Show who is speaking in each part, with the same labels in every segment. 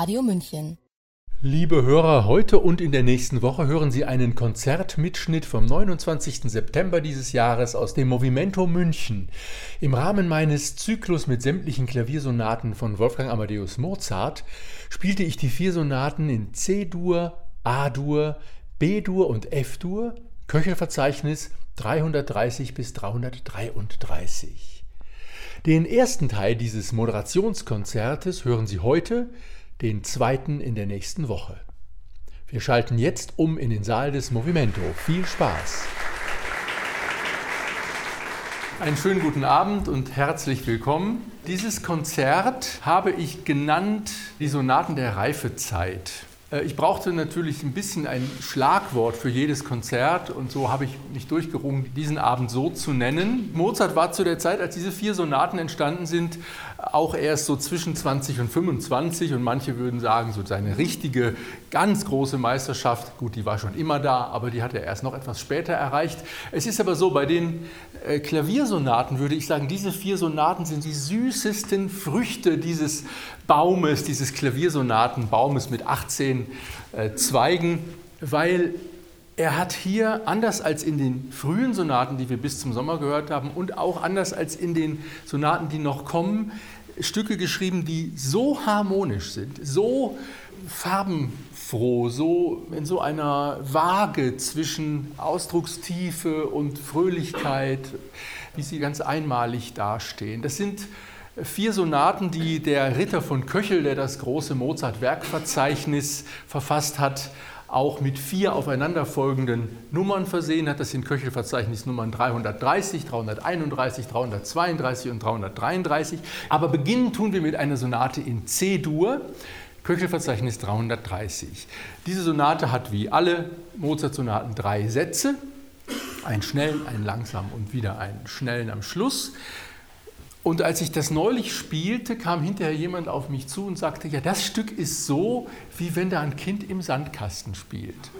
Speaker 1: Radio München.
Speaker 2: Liebe Hörer, heute und in der nächsten Woche hören Sie einen Konzertmitschnitt vom 29. September dieses Jahres aus dem Movimento München. Im Rahmen meines Zyklus mit sämtlichen Klaviersonaten von Wolfgang Amadeus Mozart spielte ich die vier Sonaten in C-Dur, A-Dur, B-Dur und F-Dur, Köchelverzeichnis 330 bis 333. Den ersten Teil dieses Moderationskonzertes hören Sie heute, den zweiten in der nächsten Woche. Wir schalten jetzt um in den Saal des Movimento. Viel Spaß! Einen schönen guten Abend und herzlich willkommen. Dieses Konzert habe ich genannt die Sonaten der Reifezeit. Äh, ich brauchte natürlich ein bisschen ein Schlagwort für jedes Konzert und so habe ich mich durchgerungen, diesen Abend so zu nennen. Mozart war zu der Zeit, als diese vier Sonaten entstanden sind, auch erst so zwischen 20 und 25 und manche würden sagen, so seine richtige, ganz große Meisterschaft, gut, die war schon immer da, aber die hat er erst noch etwas später erreicht. Es ist aber so, bei den äh, Klaviersonaten würde ich sagen, diese vier Sonaten sind die süßesten Früchte dieses Baumes, dieses Klaviersonatenbaumes mit 18 äh, Zweigen, weil er hat hier, anders als in den frühen Sonaten, die wir bis zum Sommer gehört haben, und auch anders als in den Sonaten, die noch kommen, Stücke geschrieben, die so harmonisch sind, so farbenfroh, so in so einer Waage zwischen Ausdruckstiefe und Fröhlichkeit, wie sie ganz einmalig dastehen. Das sind vier Sonaten, die der Ritter von Köchel, der das große Mozart-Werkverzeichnis verfasst hat, auch mit vier aufeinanderfolgenden Nummern versehen hat. Das sind Köchelverzeichnisnummern 330, 331, 332 und 333. Aber beginnen tun wir mit einer Sonate in C-Dur. Köchelverzeichnis 330. Diese Sonate hat wie alle Mozart-Sonaten drei Sätze, einen schnellen, einen langsamen und wieder einen schnellen am Schluss. Und als ich das neulich spielte, kam hinterher jemand auf mich zu und sagte, ja, das Stück ist so, wie wenn da ein Kind im Sandkasten spielt.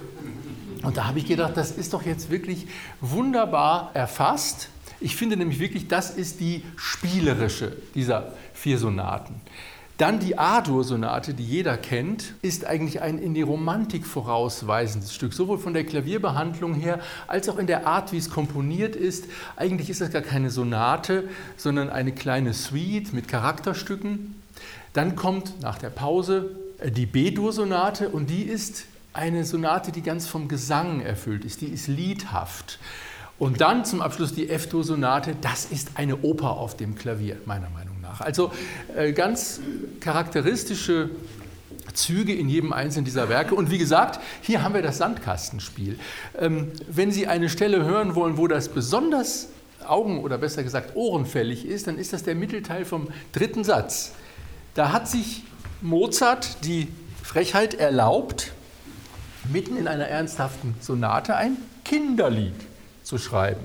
Speaker 2: Und da habe ich gedacht, das ist doch jetzt wirklich wunderbar erfasst. Ich finde nämlich wirklich, das ist die spielerische dieser vier Sonaten. Dann die A-Dur-Sonate, die jeder kennt, ist eigentlich ein in die Romantik vorausweisendes Stück, sowohl von der Klavierbehandlung her als auch in der Art, wie es komponiert ist. Eigentlich ist das gar keine Sonate, sondern eine kleine Suite mit Charakterstücken. Dann kommt nach der Pause äh, die B-Dur-Sonate und die ist eine Sonate, die ganz vom Gesang erfüllt ist, die ist liedhaft. Und dann zum Abschluss die F-Dur-Sonate, das ist eine Oper auf dem Klavier, meiner Meinung nach nach. Also äh, ganz charakteristische Züge in jedem einzelnen dieser Werke. Und wie gesagt, hier haben wir das Sandkastenspiel. Ähm, wenn Sie eine Stelle hören wollen, wo das besonders augen- oder besser gesagt ohrenfällig ist, dann ist das der Mittelteil vom dritten Satz. Da hat sich Mozart die Frechheit erlaubt, mitten in einer ernsthaften Sonate ein Kinderlied zu schreiben.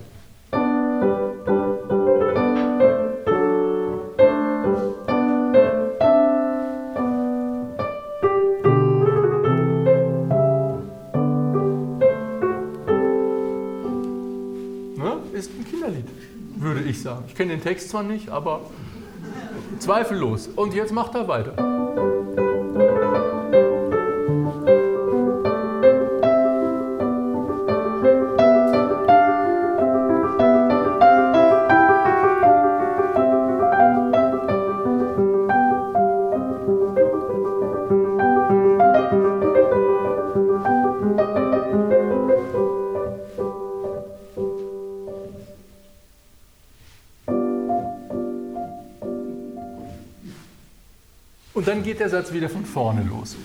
Speaker 2: Text zwar nicht, aber zweifellos. Und jetzt macht er weiter. Geht der Satz wieder von vorne los.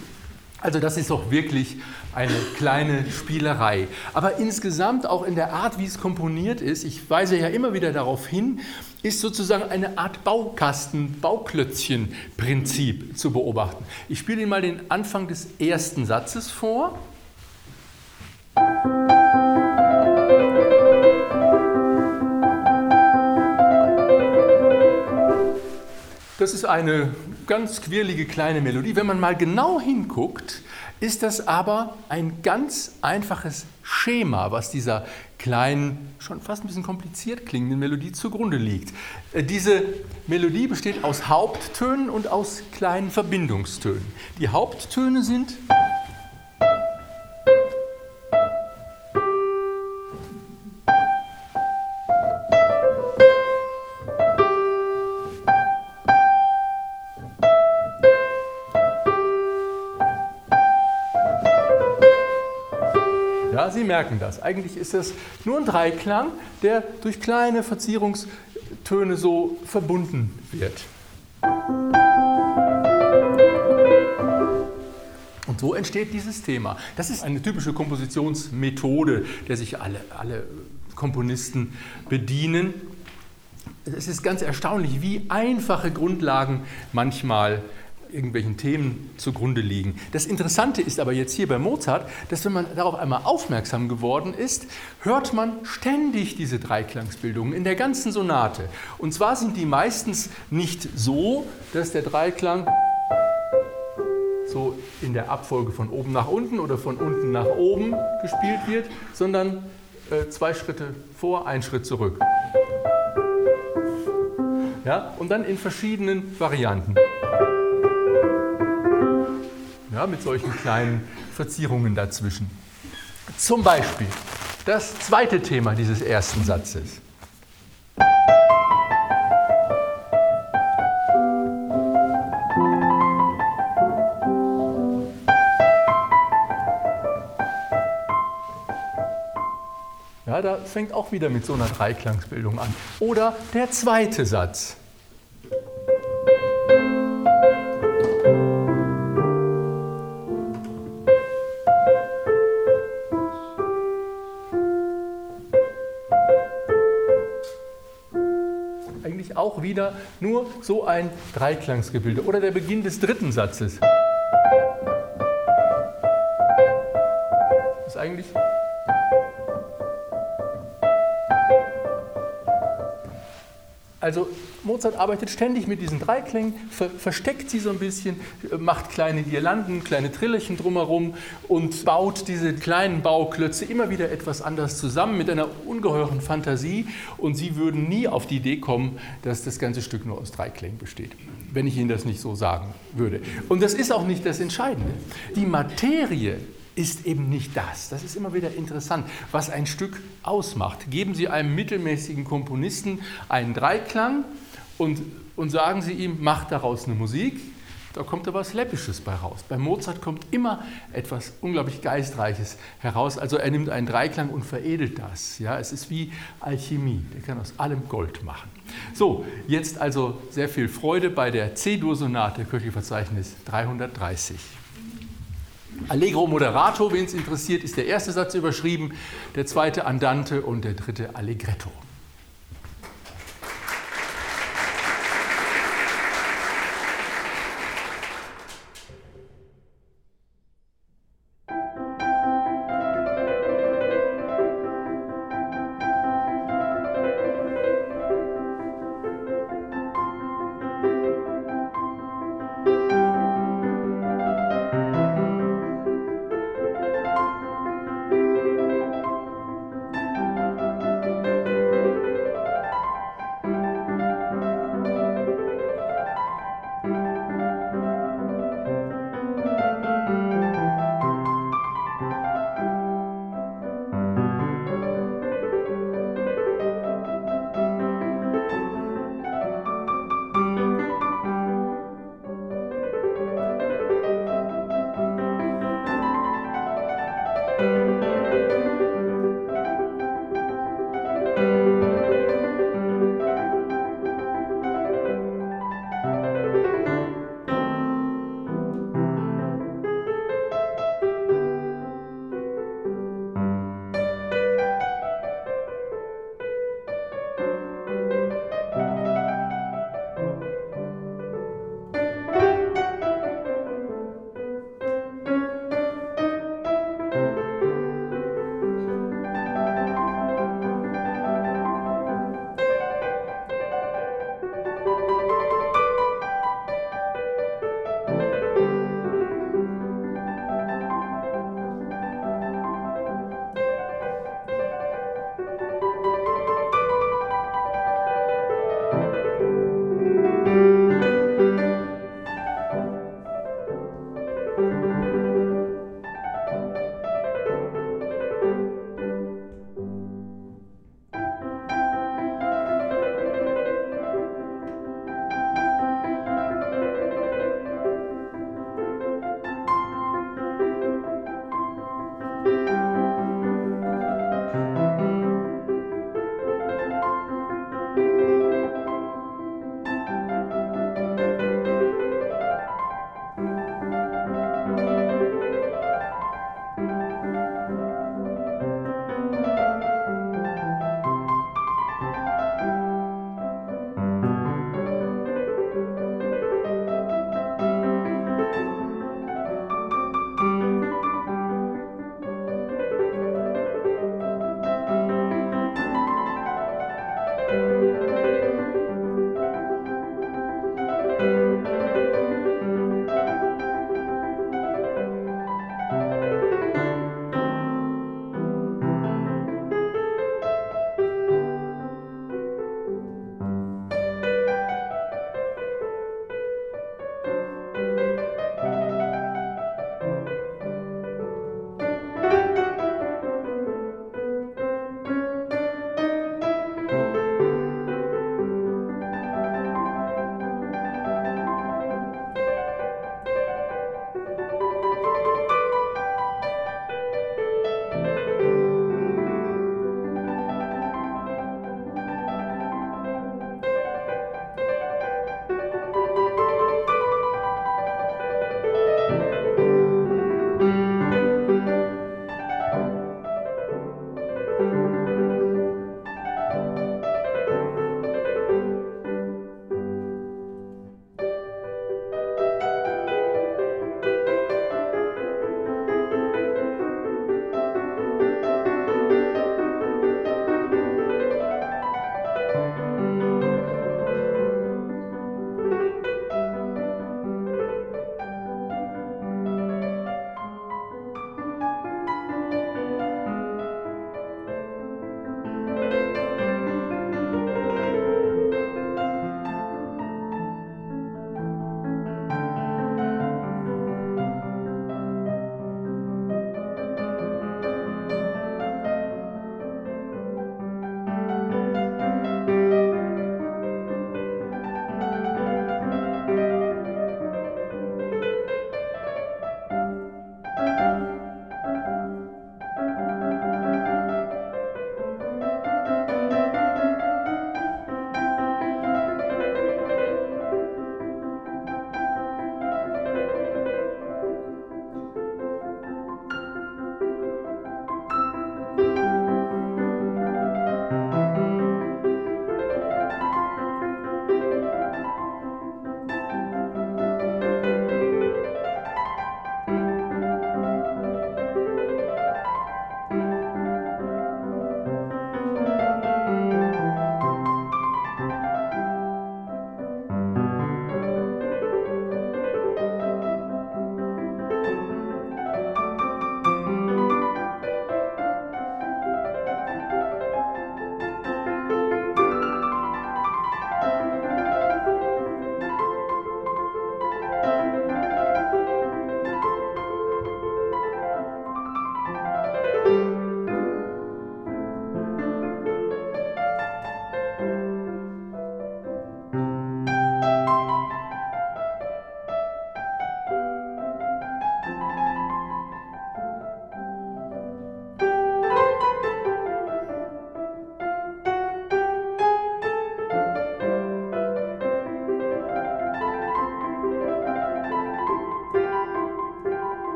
Speaker 2: Also das ist doch wirklich eine kleine Spielerei. Aber insgesamt auch in der Art, wie es komponiert ist, ich weise ja immer wieder darauf hin, ist sozusagen eine Art Baukasten, Bauklötzchen-Prinzip zu beobachten. Ich spiele Ihnen mal den Anfang des ersten Satzes vor. Das ist eine ganz quirlige kleine Melodie. Wenn man mal genau hinguckt, ist das aber ein ganz einfaches Schema, was dieser kleinen, schon fast ein bisschen kompliziert klingenden Melodie zugrunde liegt. Äh, diese Melodie besteht aus Haupttönen und aus kleinen Verbindungstönen. Die Haupttöne sind Sie merken das. Eigentlich ist es nur ein Dreiklang, der durch kleine Verzierungstöne so verbunden wird. Und so entsteht dieses Thema. Das ist eine typische Kompositionsmethode, der sich alle, alle Komponisten bedienen. Es ist ganz erstaunlich, wie einfache Grundlagen manchmal irgendwelchen Themen zugrunde liegen. Das Interessante ist aber jetzt hier bei Mozart, dass wenn man darauf einmal aufmerksam geworden ist, hört man ständig diese Dreiklangsbildungen in der ganzen Sonate. Und zwar sind die meistens nicht so, dass der Dreiklang so in der Abfolge von oben nach unten oder von unten nach oben gespielt wird, sondern äh, zwei Schritte vor, ein Schritt zurück. Ja, und dann in verschiedenen Varianten ja, mit solchen kleinen Verzierungen dazwischen. Zum Beispiel das zweite Thema dieses ersten Satzes. Ja, da fängt auch wieder mit so einer Dreiklangsbildung an. Oder der zweite Satz. Wieder nur so ein Dreiklangsgebilde. Oder der Beginn des dritten Satzes. Ist eigentlich Also Mozart arbeitet ständig mit diesen Dreiklängen, ver versteckt sie so ein bisschen, macht kleine Girlanden, kleine Trillerchen drumherum und baut diese kleinen Bauklötze immer wieder etwas anders zusammen mit einer ungeheuren Fantasie. Und Sie würden nie auf die Idee kommen, dass das ganze Stück nur aus Dreiklängen besteht, wenn ich Ihnen das nicht so sagen würde. Und das ist auch nicht das Entscheidende. Die Materie ist eben nicht das. Das ist immer wieder interessant, was ein Stück ausmacht. Geben Sie einem mittelmäßigen Komponisten einen Dreiklang und, und sagen Sie ihm, mach daraus eine Musik, da kommt aber was Läppisches bei raus. Bei Mozart kommt immer etwas unglaublich Geistreiches heraus. Also er nimmt einen Dreiklang und veredelt das. Ja, es ist wie Alchemie. Der kann aus allem Gold machen. So, jetzt also sehr viel Freude bei der C-Dur-Sonate, Kirchenverzeichnis 330. Allegro moderato, wen es interessiert, ist der erste Satz überschrieben, der zweite Andante und der dritte Allegretto.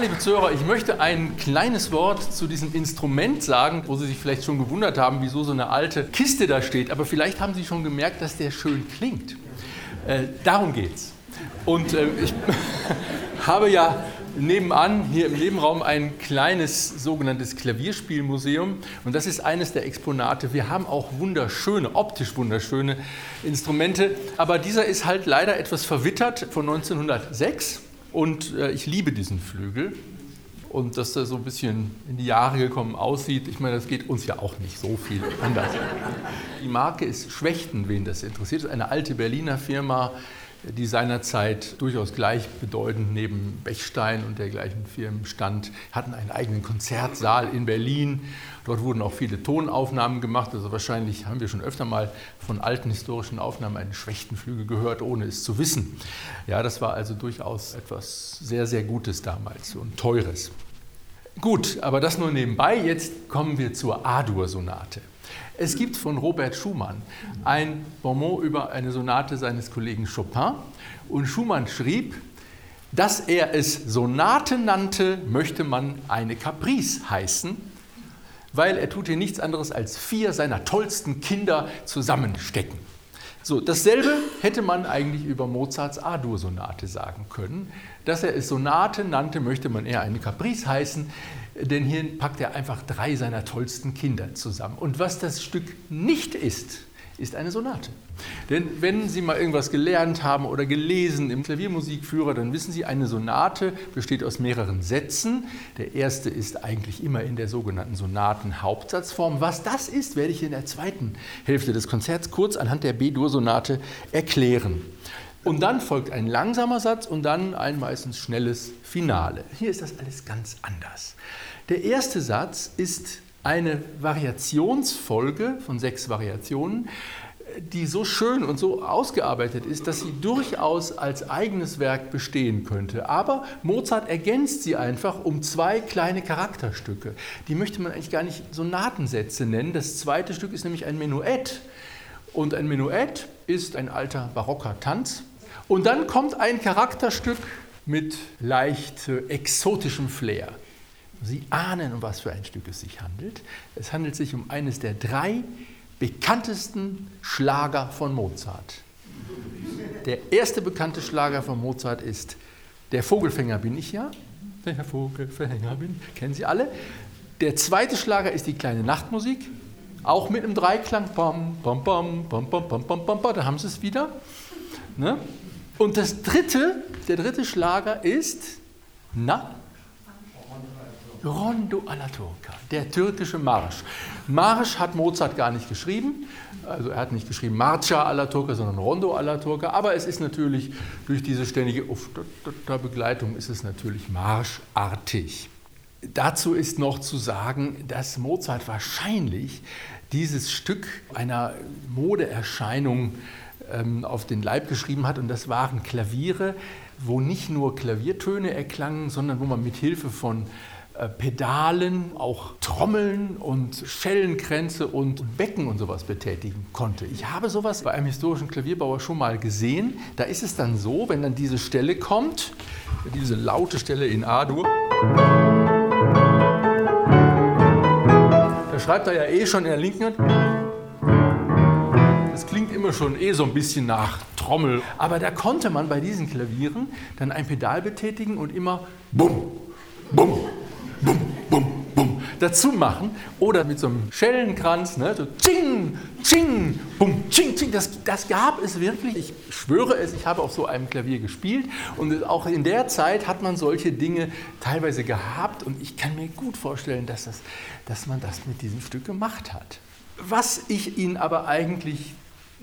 Speaker 2: Liebe Zuhörer, ich möchte ein kleines Wort zu diesem Instrument sagen, wo Sie sich vielleicht schon gewundert haben, wieso so eine alte Kiste da steht. Aber vielleicht haben Sie schon gemerkt, dass der schön klingt. Äh, darum geht's. Und äh, ich habe ja nebenan, hier im Nebenraum, ein kleines sogenanntes Klavierspielmuseum. Und das ist eines der Exponate. Wir haben auch wunderschöne, optisch wunderschöne Instrumente. Aber dieser ist halt leider etwas verwittert von 1906. Und äh, ich liebe diesen Flügel. Und dass er so ein bisschen in die Jahre gekommen aussieht, ich meine, das geht uns ja auch nicht so viel anders. Die Marke ist Schwächten, wen das interessiert. Das ist eine alte Berliner Firma, die seinerzeit durchaus gleichbedeutend neben Bechstein und dergleichen Firmen stand, hatten einen eigenen Konzertsaal in Berlin. Dort wurden auch viele Tonaufnahmen gemacht. Also wahrscheinlich haben wir schon öfter mal von alten historischen Aufnahmen einen Schwächtenflügel gehört, ohne es zu wissen. Ja, das war also durchaus etwas sehr, sehr Gutes damals und Teures. Gut, aber das nur nebenbei. Jetzt kommen wir zur A-Dur-Sonate. Es gibt von Robert Schumann ein Bonmot über eine Sonate seines Kollegen Chopin und Schumann schrieb, dass er es Sonate nannte, möchte man eine Caprice heißen, weil er tut hier nichts anderes als vier seiner tollsten Kinder zusammenstecken. So, dasselbe hätte man eigentlich über Mozarts A-Dur-Sonate sagen können. Dass er es Sonate nannte, möchte man eher eine Caprice heißen, denn hier packt er einfach drei seiner tollsten Kinder zusammen. Und was das Stück nicht ist, ist eine Sonate. Denn wenn Sie mal irgendwas gelernt haben oder gelesen im Klaviermusikführer, dann wissen Sie, eine Sonate besteht aus mehreren Sätzen. Der erste ist eigentlich immer in der sogenannten Sonatenhauptsatzform. Was das ist, werde ich in der zweiten Hälfte des Konzerts kurz anhand der B-Dur-Sonate erklären. Und dann folgt ein langsamer Satz und dann ein meistens schnelles Finale. Hier ist das alles ganz anders. Der erste Satz ist eine Variationsfolge von sechs Variationen, die so schön und so ausgearbeitet ist, dass sie durchaus als eigenes Werk bestehen könnte. Aber Mozart ergänzt sie einfach um zwei kleine Charakterstücke. Die möchte man eigentlich gar nicht Sonatensätze nennen. Das zweite Stück ist nämlich ein Menuett. Und ein Menuett ist ein alter barocker Tanz, und dann kommt ein Charakterstück mit leicht exotischem Flair. Sie ahnen, um was für ein Stück es sich handelt. Es handelt sich um eines der drei bekanntesten Schlager von Mozart. Der erste bekannte Schlager von Mozart ist Der Vogelfänger bin ich ja. Der Vogelfänger bin, kennen Sie alle. Der zweite Schlager ist die kleine Nachtmusik, auch mit einem Dreiklang. Bam, bam, bam, bam, bam, bam, bam, bam, da haben Sie es wieder. Ne? Und das dritte, der dritte Schlager ist, na? Rondo alla Turca, der türkische Marsch. Marsch hat Mozart gar nicht geschrieben, also er hat nicht geschrieben Marcia alla Turca, sondern Rondo alla Turca, aber es ist natürlich durch diese ständige Begleitung ist es natürlich marschartig. Dazu ist noch zu sagen, dass Mozart wahrscheinlich dieses Stück einer Modeerscheinung ähm, auf den Leib geschrieben hat. Und das waren Klaviere, wo nicht nur Klaviertöne erklangen, sondern wo man mit Hilfe von Pedalen, auch Trommeln und Schellenkränze und Becken und sowas betätigen konnte. Ich habe sowas bei einem historischen Klavierbauer schon mal gesehen. Da ist es dann so, wenn dann diese Stelle kommt, diese laute Stelle in A-Dur, da schreibt er ja eh schon in der linken Hand klingt immer schon eh so ein bisschen nach Trommel. Aber da konnte man bei diesen Klavieren dann ein Pedal betätigen und immer bum, bum, bum, bum, bum dazu machen. Oder mit so einem Schellenkranz, ne, so ching, ching, bum, ching, ching. Das, das gab es wirklich. Ich schwöre es, ich habe auf so einem Klavier gespielt. Und auch in der Zeit hat man solche Dinge teilweise gehabt. Und ich kann mir gut vorstellen, dass, das, dass man das mit diesem Stück gemacht hat. Was ich Ihnen aber eigentlich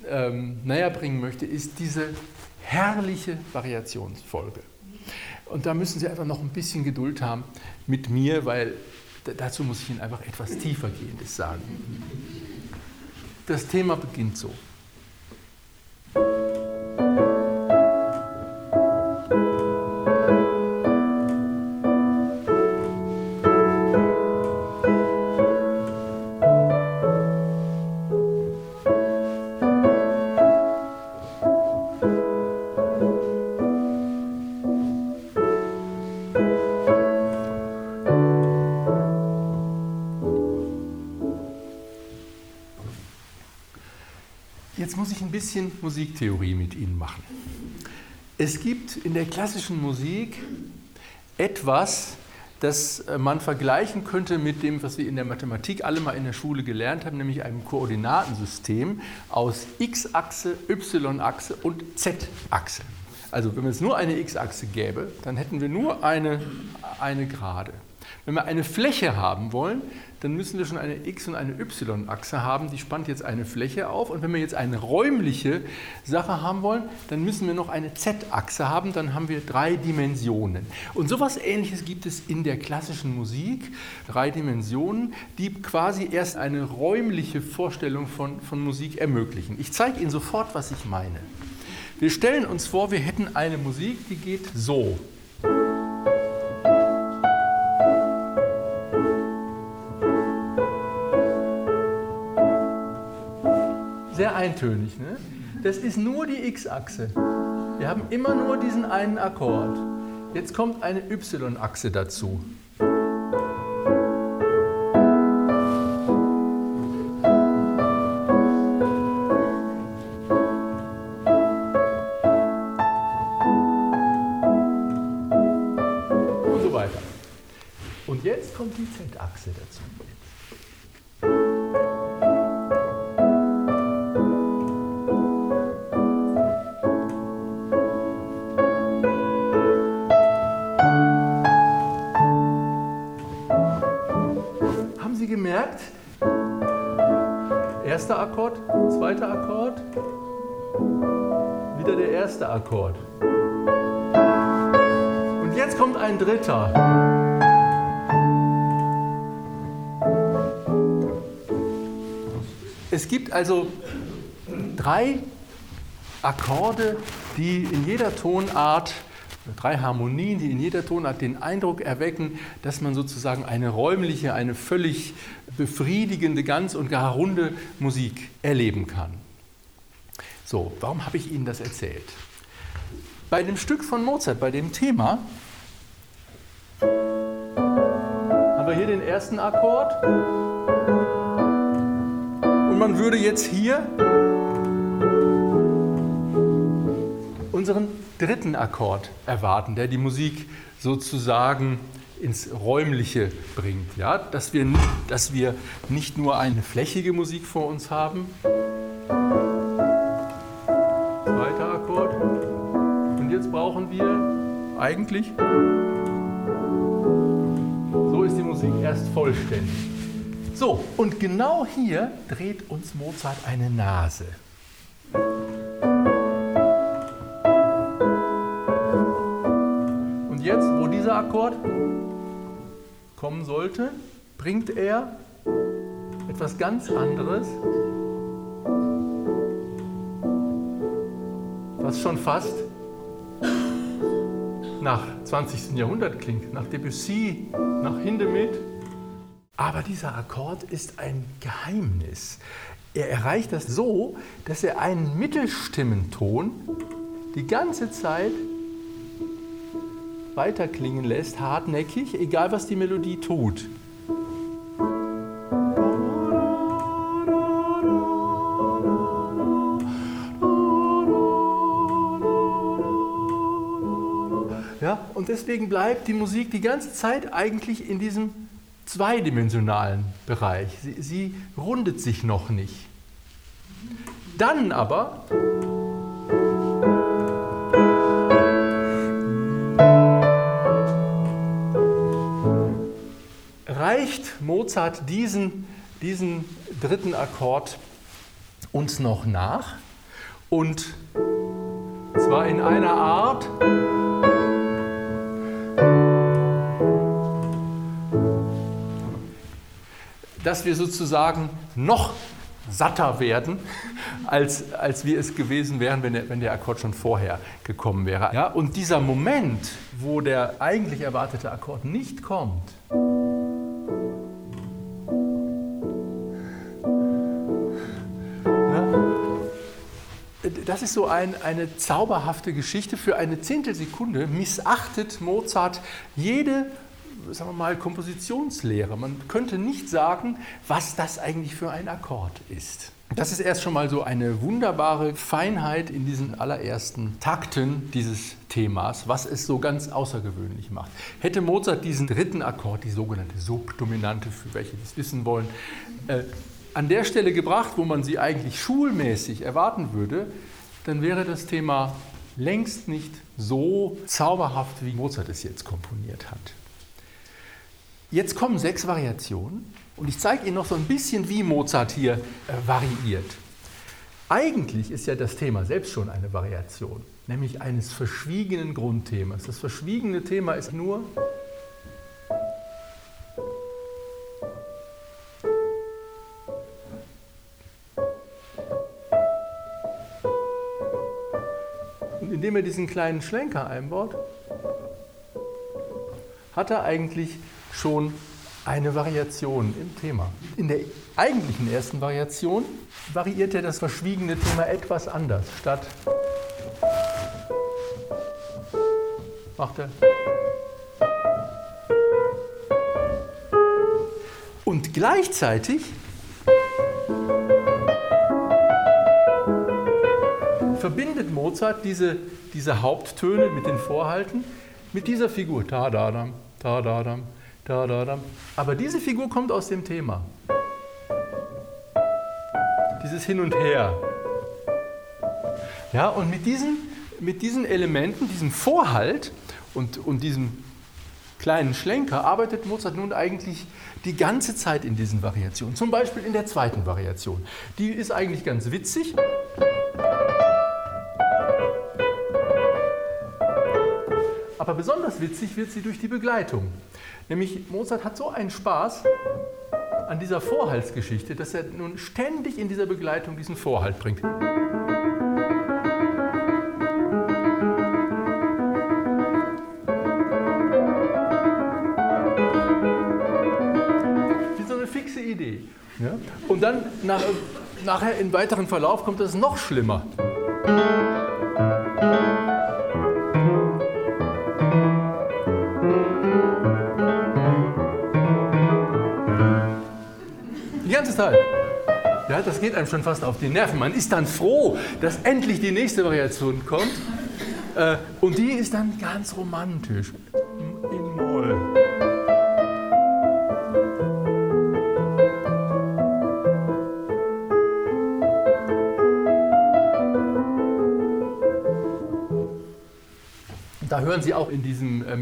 Speaker 2: ähm, näher bringen möchte, ist diese herrliche Variationsfolge. Und da müssen Sie einfach noch ein bisschen Geduld haben mit mir, weil dazu muss ich Ihnen einfach etwas tiefergehendes sagen. Das Thema beginnt so. Musiktheorie mit Ihnen machen. Es gibt in der klassischen Musik etwas, das äh, man vergleichen könnte mit dem, was wir in der Mathematik alle mal in der Schule gelernt haben, nämlich einem Koordinatensystem aus x-Achse, y-Achse und z-Achse. Also wenn es nur eine x-Achse gäbe, dann hätten wir nur eine, eine Gerade. Wenn wir eine Fläche haben wollen, dann müssen wir schon eine x- und eine y-Achse haben. Die spannt jetzt eine Fläche auf. Und wenn wir jetzt eine räumliche Sache haben wollen, dann müssen wir noch eine z-Achse haben. Dann haben wir drei Dimensionen. Und sowas Ähnliches gibt es in der klassischen Musik. Drei Dimensionen, die quasi erst eine räumliche Vorstellung von, von Musik ermöglichen. Ich zeige Ihnen sofort, was ich meine. Wir stellen uns vor, wir hätten eine Musik, die geht so. Eintönig. Ne? Das ist nur die x-Achse. Wir haben immer nur diesen einen Akkord. Jetzt kommt eine y-Achse dazu. Und so weiter. Und jetzt kommt die z-Achse dazu. Zweiter Akkord, wieder der erste Akkord. Und jetzt kommt ein dritter. Es gibt also drei Akkorde, die in jeder Tonart, drei Harmonien, die in jeder Tonart den Eindruck erwecken, dass man sozusagen eine räumliche, eine völlig befriedigende, ganz und gar runde Musik erleben kann. So, warum habe ich Ihnen das erzählt? Bei dem Stück von Mozart, bei dem Thema, haben wir hier den ersten Akkord. Und man würde jetzt hier unseren dritten Akkord erwarten, der die Musik sozusagen ins Räumliche bringt. Ja? Dass, wir, dass wir nicht nur eine flächige Musik vor uns haben. Zweiter Akkord. Und jetzt brauchen wir eigentlich, so ist die Musik erst vollständig. So, und genau hier dreht uns Mozart eine Nase. Dieser Akkord kommen sollte, bringt er etwas ganz anderes, was schon fast nach 20. Jahrhundert klingt, nach Debussy, nach Hindemith. Aber dieser Akkord ist ein Geheimnis. Er erreicht das so, dass er einen Mittelstimmenton die ganze Zeit weiterklingen lässt, hartnäckig, egal was die Melodie tut. Ja, und deswegen bleibt die Musik die ganze Zeit eigentlich in diesem zweidimensionalen Bereich. Sie, sie rundet sich noch nicht. Dann aber reicht Mozart diesen, diesen dritten Akkord uns noch nach und zwar in einer Art, dass wir sozusagen noch satter werden, als, als wir es gewesen wären, wenn der, wenn der Akkord schon vorher gekommen wäre. Ja, und dieser Moment, wo der eigentlich erwartete Akkord nicht kommt, das ist so ein, eine zauberhafte Geschichte. Für eine Zehntelsekunde missachtet Mozart jede, sagen wir mal, Kompositionslehre. Man könnte nicht sagen, was das eigentlich für ein Akkord ist. Das ist erst schon mal so eine wunderbare Feinheit in diesen allerersten Takten dieses Themas, was es so ganz außergewöhnlich macht. Hätte Mozart diesen dritten Akkord, die sogenannte Subdominante, für welche das wissen wollen, äh, an der Stelle gebracht, wo man sie eigentlich schulmäßig erwarten würde, dann wäre das Thema längst nicht so zauberhaft, wie Mozart es jetzt komponiert hat. Jetzt kommen sechs Variationen und ich zeige Ihnen noch so ein bisschen, wie Mozart hier äh, variiert. Eigentlich ist ja das Thema selbst schon eine Variation, nämlich eines verschwiegenen Grundthemas. Das verschwiegene Thema ist nur indem er diesen kleinen Schlenker einbaut, hat er eigentlich schon eine Variation im Thema. In der eigentlichen ersten Variation variiert er das verschwiegene Thema etwas anders. Statt macht er und gleichzeitig verbindet Mozart diese, diese Haupttöne mit den Vorhalten mit dieser Figur. Ta da dam, ta da dam, da, da, da. Aber diese Figur kommt aus dem Thema. Dieses Hin und Her. Ja, und mit diesen, mit diesen Elementen, diesem Vorhalt und, und diesem kleinen Schlenker arbeitet Mozart nun eigentlich die ganze Zeit in diesen Variationen. Zum Beispiel in der zweiten Variation. Die ist eigentlich ganz witzig. Aber besonders witzig wird sie durch die Begleitung. Nämlich Mozart hat so einen Spaß an dieser Vorhaltsgeschichte, dass er nun ständig in dieser Begleitung diesen Vorhalt bringt. Wie so eine fixe Idee. Ja? Und dann nach, nachher im weiteren Verlauf kommt das noch schlimmer. Teil. Ja, das geht einem schon fast auf die Nerven. Man ist dann froh, dass endlich die nächste Variation kommt. Äh, und die ist dann ganz romantisch. In Moll. Da hören Sie auch in diesem äh,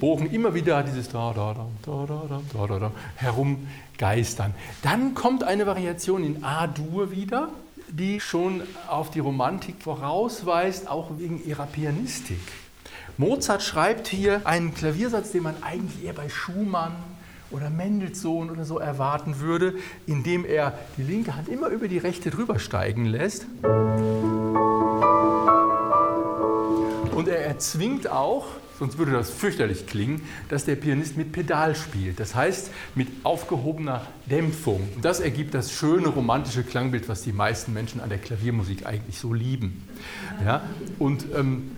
Speaker 2: Melodienbogen immer wieder dieses da da da da da da da da herumgeistern. Dann kommt eine Variation in A-Dur wieder, die schon auf die Romantik vorausweist, auch wegen ihrer Pianistik. Mozart schreibt hier einen Klaviersatz, den man eigentlich eher bei Schumann oder Mendelssohn oder so erwarten würde, indem er die linke Hand immer über die rechte drüber steigen lässt. Und er erzwingt auch, sonst würde das fürchterlich klingen, dass der Pianist mit Pedal spielt. Das heißt, mit aufgehobener Dämpfung. Und das ergibt das schöne romantische Klangbild, was die meisten Menschen an der Klaviermusik eigentlich so lieben. Ja? Und ähm,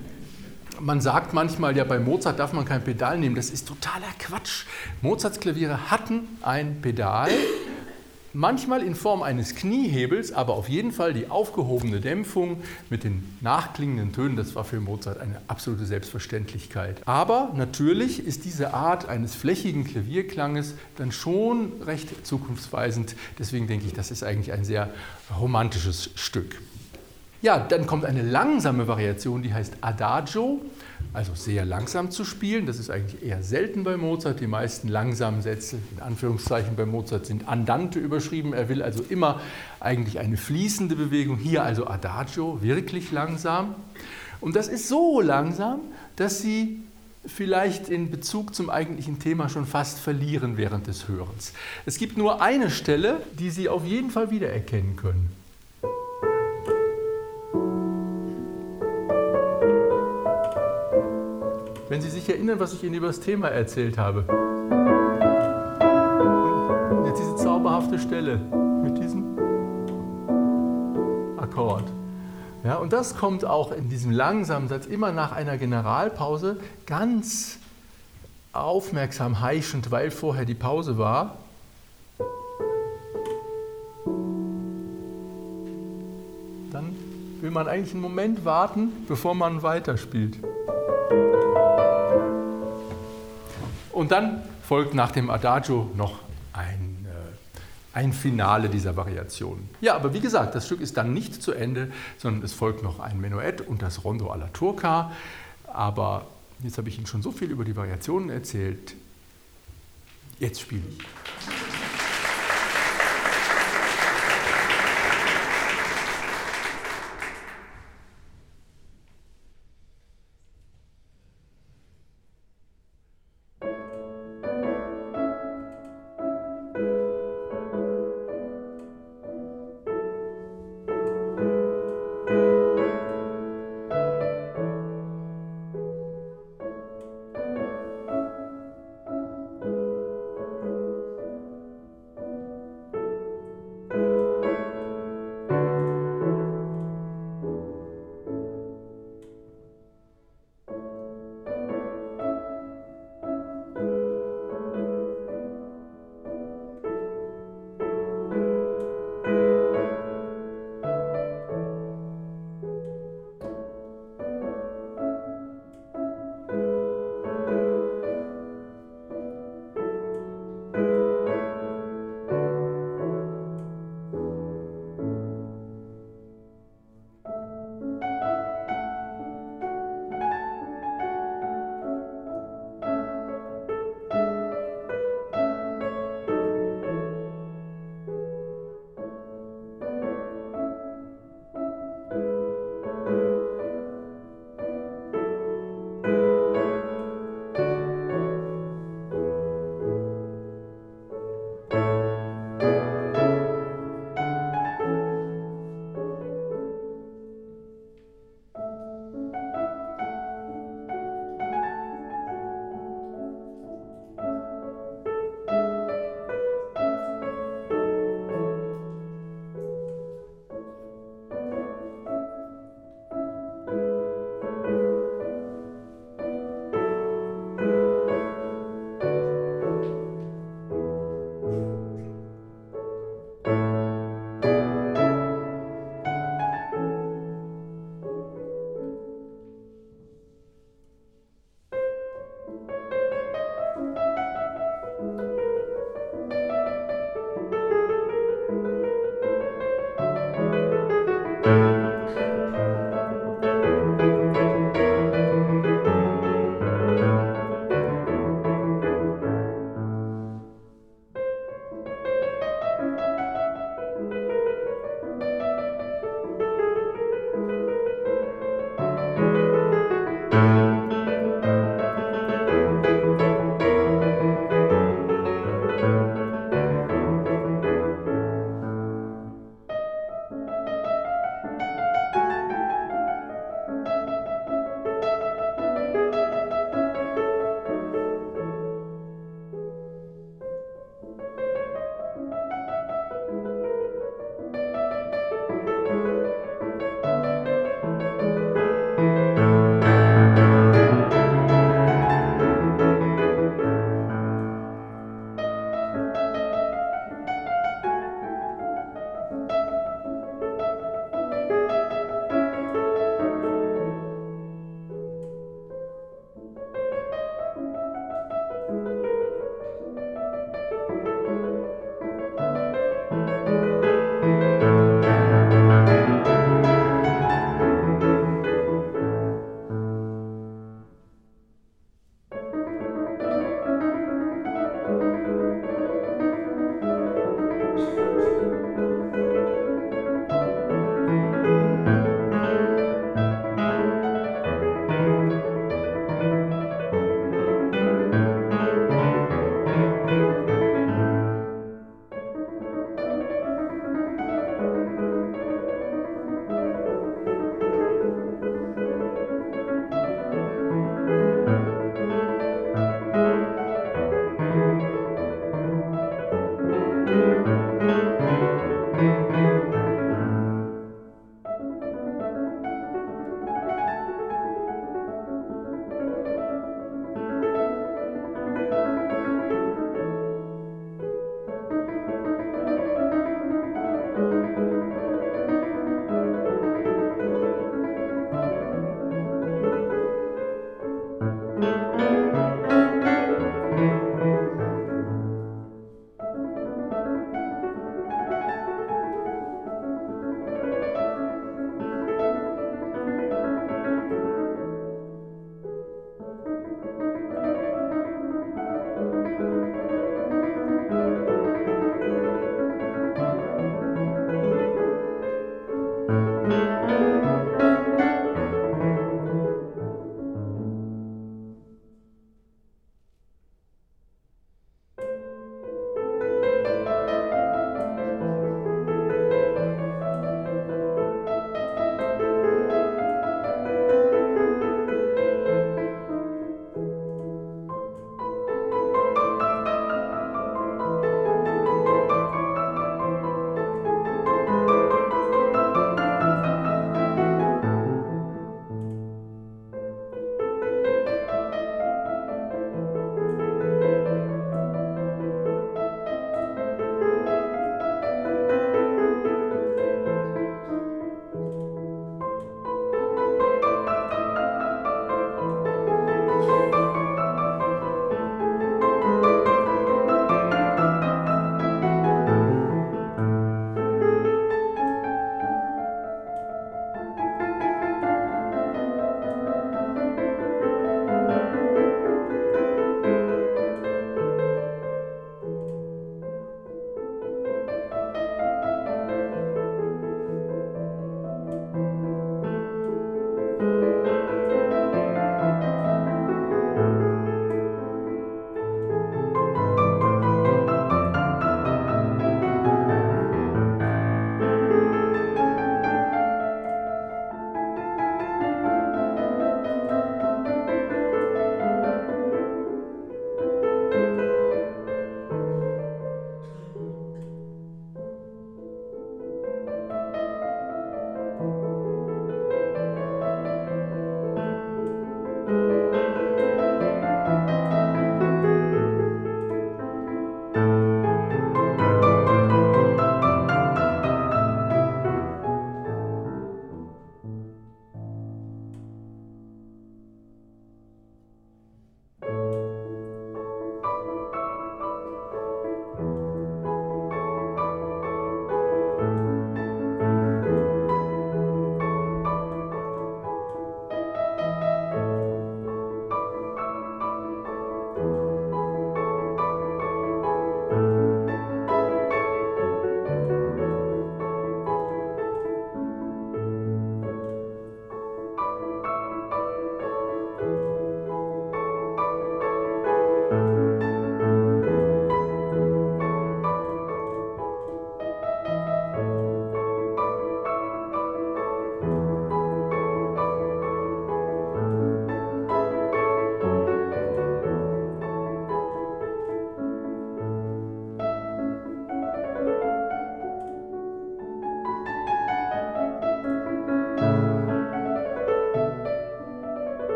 Speaker 2: man sagt manchmal, ja, bei Mozart darf man kein Pedal nehmen. Das ist totaler Quatsch. Mozarts Klaviere hatten ein Pedal manchmal in Form eines Kniehebels, aber auf jeden Fall die aufgehobene Dämpfung mit den nachklingenden Tönen, das war für Mozart eine absolute Selbstverständlichkeit. Aber natürlich ist diese Art eines flächigen Klavierklanges dann schon recht zukunftsweisend. Deswegen denke ich, das ist eigentlich ein sehr romantisches Stück. Ja, dann kommt eine langsame Variation, die heißt Adagio also sehr langsam zu spielen. Das ist eigentlich eher selten bei Mozart. Die meisten langsamen Sätze, in Anführungszeichen bei Mozart, sind Andante überschrieben. Er will also immer eigentlich eine fließende Bewegung. Hier also Adagio, wirklich langsam. Und das ist so langsam, dass Sie vielleicht in Bezug zum eigentlichen Thema schon fast verlieren während des Hörens. Es gibt nur eine Stelle, die Sie auf jeden Fall wiedererkennen können. Wenn Sie sich erinnern, was ich Ihnen über das Thema erzählt habe. Jetzt diese zauberhafte Stelle mit diesem Akkord. Ja, und das kommt auch in diesem langsamen Satz immer nach einer Generalpause ganz aufmerksam heischend, weil vorher die Pause war. man eigentlich einen Moment warten, bevor man weiterspielt. Und dann folgt nach dem Adagio noch ein, äh, ein Finale dieser Variation. Ja, aber wie gesagt, das Stück ist dann nicht zu Ende, sondern es folgt noch ein Menuett und das Rondo alla Turca. Aber jetzt habe ich Ihnen schon so viel über die Variationen erzählt. Jetzt spiele ich.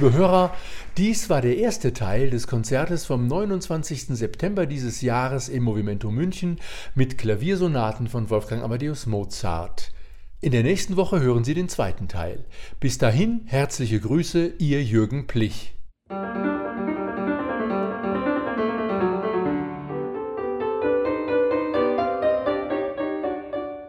Speaker 2: Liebe Hörer, dies war der erste Teil des Konzertes vom 29. September dieses Jahres im Movimento München mit Klaviersonaten von Wolfgang Amadeus Mozart. In der nächsten Woche hören Sie den zweiten Teil. Bis dahin herzliche Grüße, Ihr Jürgen Plich.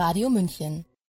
Speaker 1: Radio München